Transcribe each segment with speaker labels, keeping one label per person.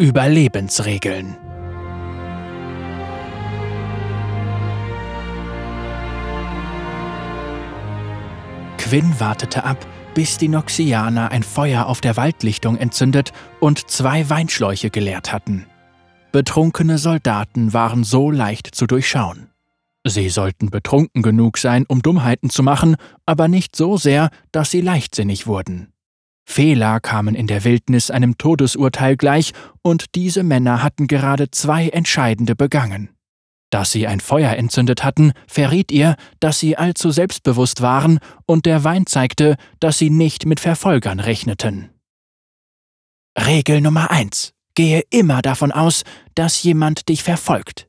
Speaker 1: Überlebensregeln. Quinn wartete ab, bis die Noxianer ein Feuer auf der Waldlichtung entzündet und zwei Weinschläuche geleert hatten. Betrunkene Soldaten waren so leicht zu durchschauen. Sie sollten betrunken genug sein, um Dummheiten zu machen, aber nicht so sehr, dass sie leichtsinnig wurden. Fehler kamen in der Wildnis einem Todesurteil gleich, und diese Männer hatten gerade zwei entscheidende begangen. Dass sie ein Feuer entzündet hatten, verriet ihr, dass sie allzu selbstbewusst waren, und der Wein zeigte, dass sie nicht mit Verfolgern rechneten. Regel Nummer eins: Gehe immer davon aus, dass jemand dich verfolgt.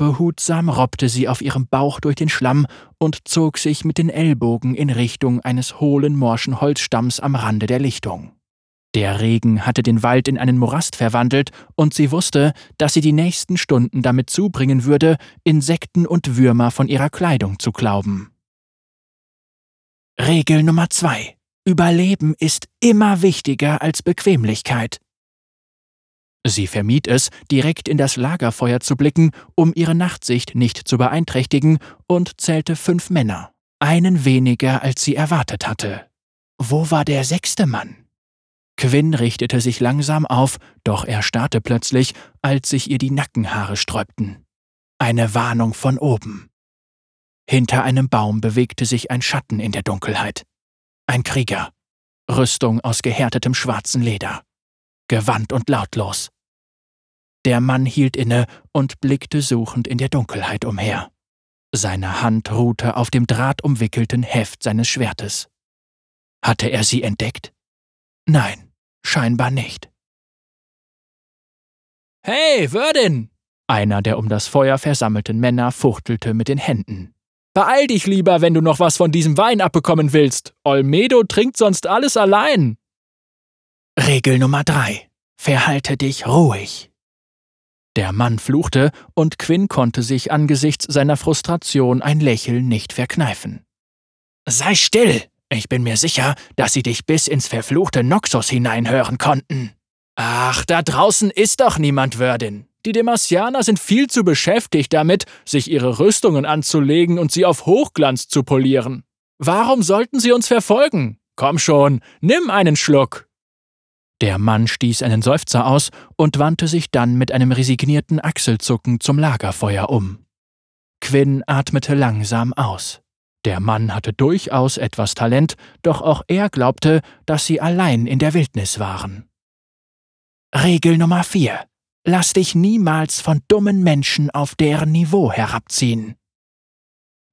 Speaker 1: Behutsam robbte sie auf ihrem Bauch durch den Schlamm und zog sich mit den Ellbogen in Richtung eines hohlen morschen Holzstamms am Rande der Lichtung. Der Regen hatte den Wald in einen Morast verwandelt, und sie wusste, dass sie die nächsten Stunden damit zubringen würde, Insekten und Würmer von ihrer Kleidung zu klauben. Regel Nummer zwei. Überleben ist immer wichtiger als Bequemlichkeit. Sie vermied es, direkt in das Lagerfeuer zu blicken, um ihre Nachtsicht nicht zu beeinträchtigen, und zählte fünf Männer, einen weniger, als sie erwartet hatte. Wo war der sechste Mann? Quinn richtete sich langsam auf, doch er starrte plötzlich, als sich ihr die Nackenhaare sträubten. Eine Warnung von oben. Hinter einem Baum bewegte sich ein Schatten in der Dunkelheit. Ein Krieger. Rüstung aus gehärtetem schwarzen Leder gewandt und lautlos. Der Mann hielt inne und blickte suchend in der Dunkelheit umher. Seine Hand ruhte auf dem drahtumwickelten Heft seines Schwertes. Hatte er sie entdeckt? Nein, scheinbar nicht.
Speaker 2: Hey, Würdin!
Speaker 1: Einer der um das Feuer versammelten Männer fuchtelte mit den Händen.
Speaker 2: Beeil dich lieber, wenn du noch was von diesem Wein abbekommen willst. Olmedo trinkt sonst alles allein.
Speaker 1: Regel Nummer drei. Verhalte dich ruhig. Der Mann fluchte, und Quinn konnte sich angesichts seiner Frustration ein Lächeln nicht verkneifen. Sei still! Ich bin mir sicher, dass sie dich bis ins verfluchte Noxus hineinhören konnten.
Speaker 2: Ach, da draußen ist doch niemand, Würdin. Die Demasianer sind viel zu beschäftigt damit, sich ihre Rüstungen anzulegen und sie auf Hochglanz zu polieren. Warum sollten sie uns verfolgen? Komm schon, nimm einen Schluck.
Speaker 1: Der Mann stieß einen Seufzer aus und wandte sich dann mit einem resignierten Achselzucken zum Lagerfeuer um. Quinn atmete langsam aus. Der Mann hatte durchaus etwas Talent, doch auch er glaubte, dass sie allein in der Wildnis waren. Regel Nummer 4. Lass dich niemals von dummen Menschen auf deren Niveau herabziehen.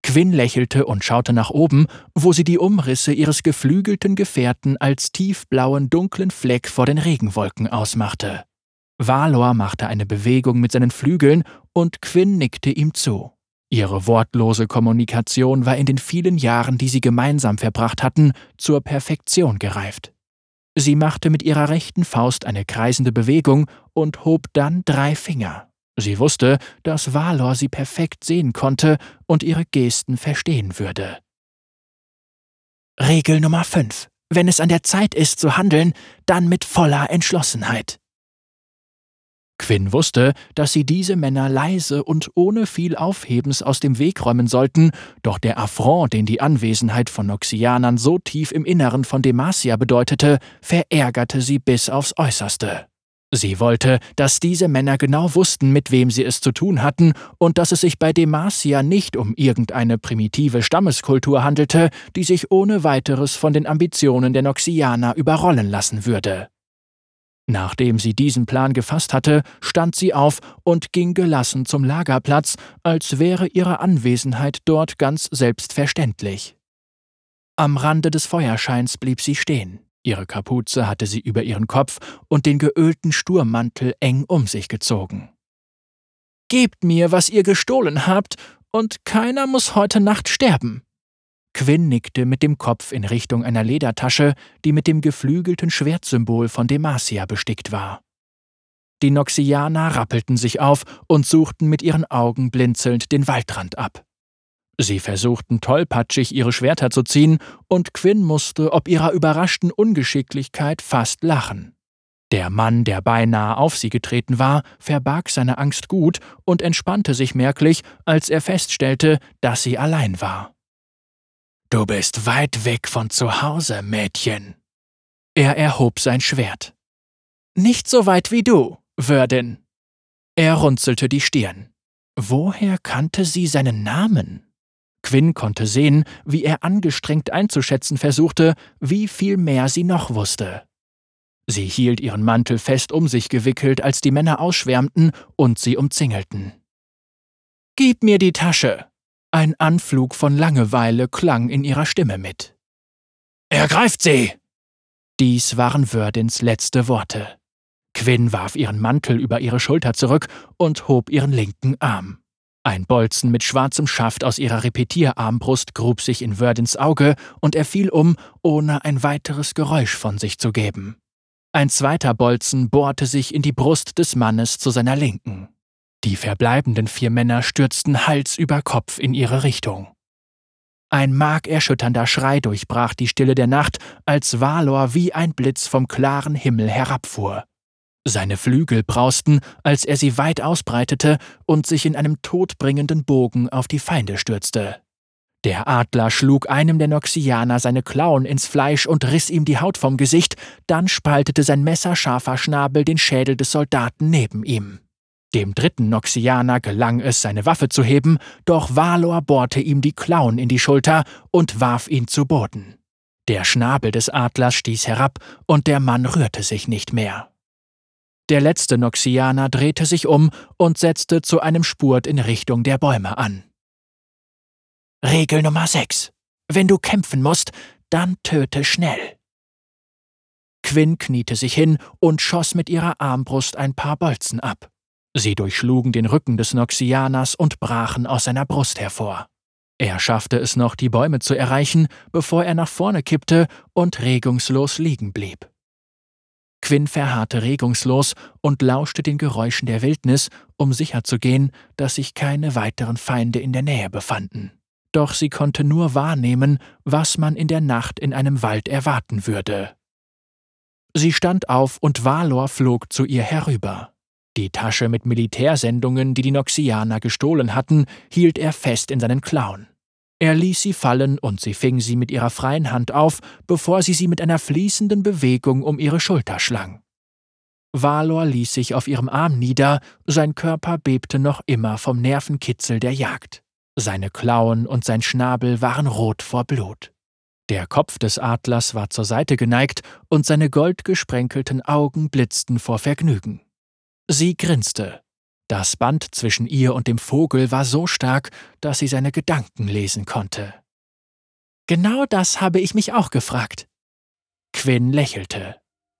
Speaker 1: Quinn lächelte und schaute nach oben, wo sie die Umrisse ihres geflügelten Gefährten als tiefblauen, dunklen Fleck vor den Regenwolken ausmachte. Valor machte eine Bewegung mit seinen Flügeln und Quinn nickte ihm zu. Ihre wortlose Kommunikation war in den vielen Jahren, die sie gemeinsam verbracht hatten, zur Perfektion gereift. Sie machte mit ihrer rechten Faust eine kreisende Bewegung und hob dann drei Finger. Sie wusste, dass Valor sie perfekt sehen konnte und ihre Gesten verstehen würde. Regel Nummer 5. Wenn es an der Zeit ist zu handeln, dann mit voller Entschlossenheit. Quinn wusste, dass sie diese Männer leise und ohne viel Aufhebens aus dem Weg räumen sollten, doch der Affront, den die Anwesenheit von Noxianern so tief im Inneren von Demacia bedeutete, verärgerte sie bis aufs Äußerste. Sie wollte, dass diese Männer genau wussten, mit wem sie es zu tun hatten und dass es sich bei Demacia nicht um irgendeine primitive Stammeskultur handelte, die sich ohne weiteres von den Ambitionen der Noxianer überrollen lassen würde. Nachdem sie diesen Plan gefasst hatte, stand sie auf und ging gelassen zum Lagerplatz, als wäre ihre Anwesenheit dort ganz selbstverständlich. Am Rande des Feuerscheins blieb sie stehen. Ihre Kapuze hatte sie über ihren Kopf und den geölten Sturmmantel eng um sich gezogen. Gebt mir, was ihr gestohlen habt, und keiner muss heute Nacht sterben. Quinn nickte mit dem Kopf in Richtung einer Ledertasche, die mit dem geflügelten Schwertsymbol von Demacia bestickt war. Die Noxianer rappelten sich auf und suchten mit ihren Augen blinzelnd den Waldrand ab. Sie versuchten tollpatschig ihre Schwerter zu ziehen, und Quinn musste ob ihrer überraschten Ungeschicklichkeit fast lachen. Der Mann, der beinahe auf sie getreten war, verbarg seine Angst gut und entspannte sich merklich, als er feststellte, dass sie allein war. Du bist weit weg von zu Hause, Mädchen. Er erhob sein Schwert. Nicht so weit wie du, Wördin. Er runzelte die Stirn. Woher kannte sie seinen Namen? Quinn konnte sehen, wie er angestrengt einzuschätzen versuchte, wie viel mehr sie noch wusste. Sie hielt ihren Mantel fest um sich gewickelt, als die Männer ausschwärmten und sie umzingelten. Gib mir die Tasche. Ein Anflug von Langeweile klang in ihrer Stimme mit. Ergreift sie! Dies waren Wördins letzte Worte. Quinn warf ihren Mantel über ihre Schulter zurück und hob ihren linken Arm. Ein Bolzen mit schwarzem Schaft aus ihrer Repetierarmbrust grub sich in Wördins Auge und er fiel um, ohne ein weiteres Geräusch von sich zu geben. Ein zweiter Bolzen bohrte sich in die Brust des Mannes zu seiner Linken. Die verbleibenden vier Männer stürzten Hals über Kopf in ihre Richtung. Ein markerschütternder Schrei durchbrach die Stille der Nacht, als Valor wie ein Blitz vom klaren Himmel herabfuhr. Seine Flügel brausten, als er sie weit ausbreitete und sich in einem todbringenden Bogen auf die Feinde stürzte. Der Adler schlug einem der Noxianer seine Klauen ins Fleisch und riss ihm die Haut vom Gesicht, dann spaltete sein messerscharfer Schnabel den Schädel des Soldaten neben ihm. Dem dritten Noxianer gelang es, seine Waffe zu heben, doch Valor bohrte ihm die Klauen in die Schulter und warf ihn zu Boden. Der Schnabel des Adlers stieß herab und der Mann rührte sich nicht mehr. Der letzte Noxianer drehte sich um und setzte zu einem Spurt in Richtung der Bäume an. Regel Nummer 6. Wenn du kämpfen musst, dann töte schnell. Quinn kniete sich hin und schoss mit ihrer Armbrust ein paar Bolzen ab. Sie durchschlugen den Rücken des Noxianers und brachen aus seiner Brust hervor. Er schaffte es noch, die Bäume zu erreichen, bevor er nach vorne kippte und regungslos liegen blieb. Quinn verharrte regungslos und lauschte den Geräuschen der Wildnis, um sicherzugehen, dass sich keine weiteren Feinde in der Nähe befanden. Doch sie konnte nur wahrnehmen, was man in der Nacht in einem Wald erwarten würde. Sie stand auf und Valor flog zu ihr herüber. Die Tasche mit Militärsendungen, die die Noxianer gestohlen hatten, hielt er fest in seinen Klauen. Er ließ sie fallen und sie fing sie mit ihrer freien Hand auf, bevor sie sie mit einer fließenden Bewegung um ihre Schulter schlang. Valor ließ sich auf ihrem Arm nieder, sein Körper bebte noch immer vom Nervenkitzel der Jagd. Seine Klauen und sein Schnabel waren rot vor Blut. Der Kopf des Adlers war zur Seite geneigt und seine goldgesprenkelten Augen blitzten vor Vergnügen. Sie grinste, das Band zwischen ihr und dem Vogel war so stark, dass sie seine Gedanken lesen konnte. Genau das habe ich mich auch gefragt. Quinn lächelte.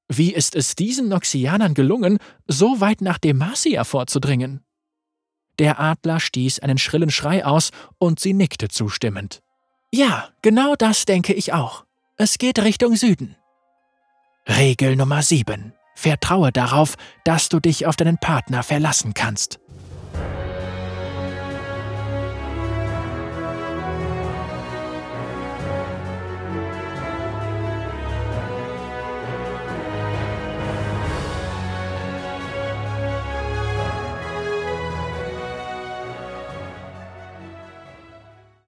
Speaker 1: Wie ist es diesen Noxianern gelungen, so weit nach Demacia vorzudringen? Der Adler stieß einen schrillen Schrei aus und sie nickte zustimmend. Ja, genau das denke ich auch. Es geht Richtung Süden. Regel Nummer 7. Vertraue darauf, dass du dich auf deinen Partner verlassen kannst.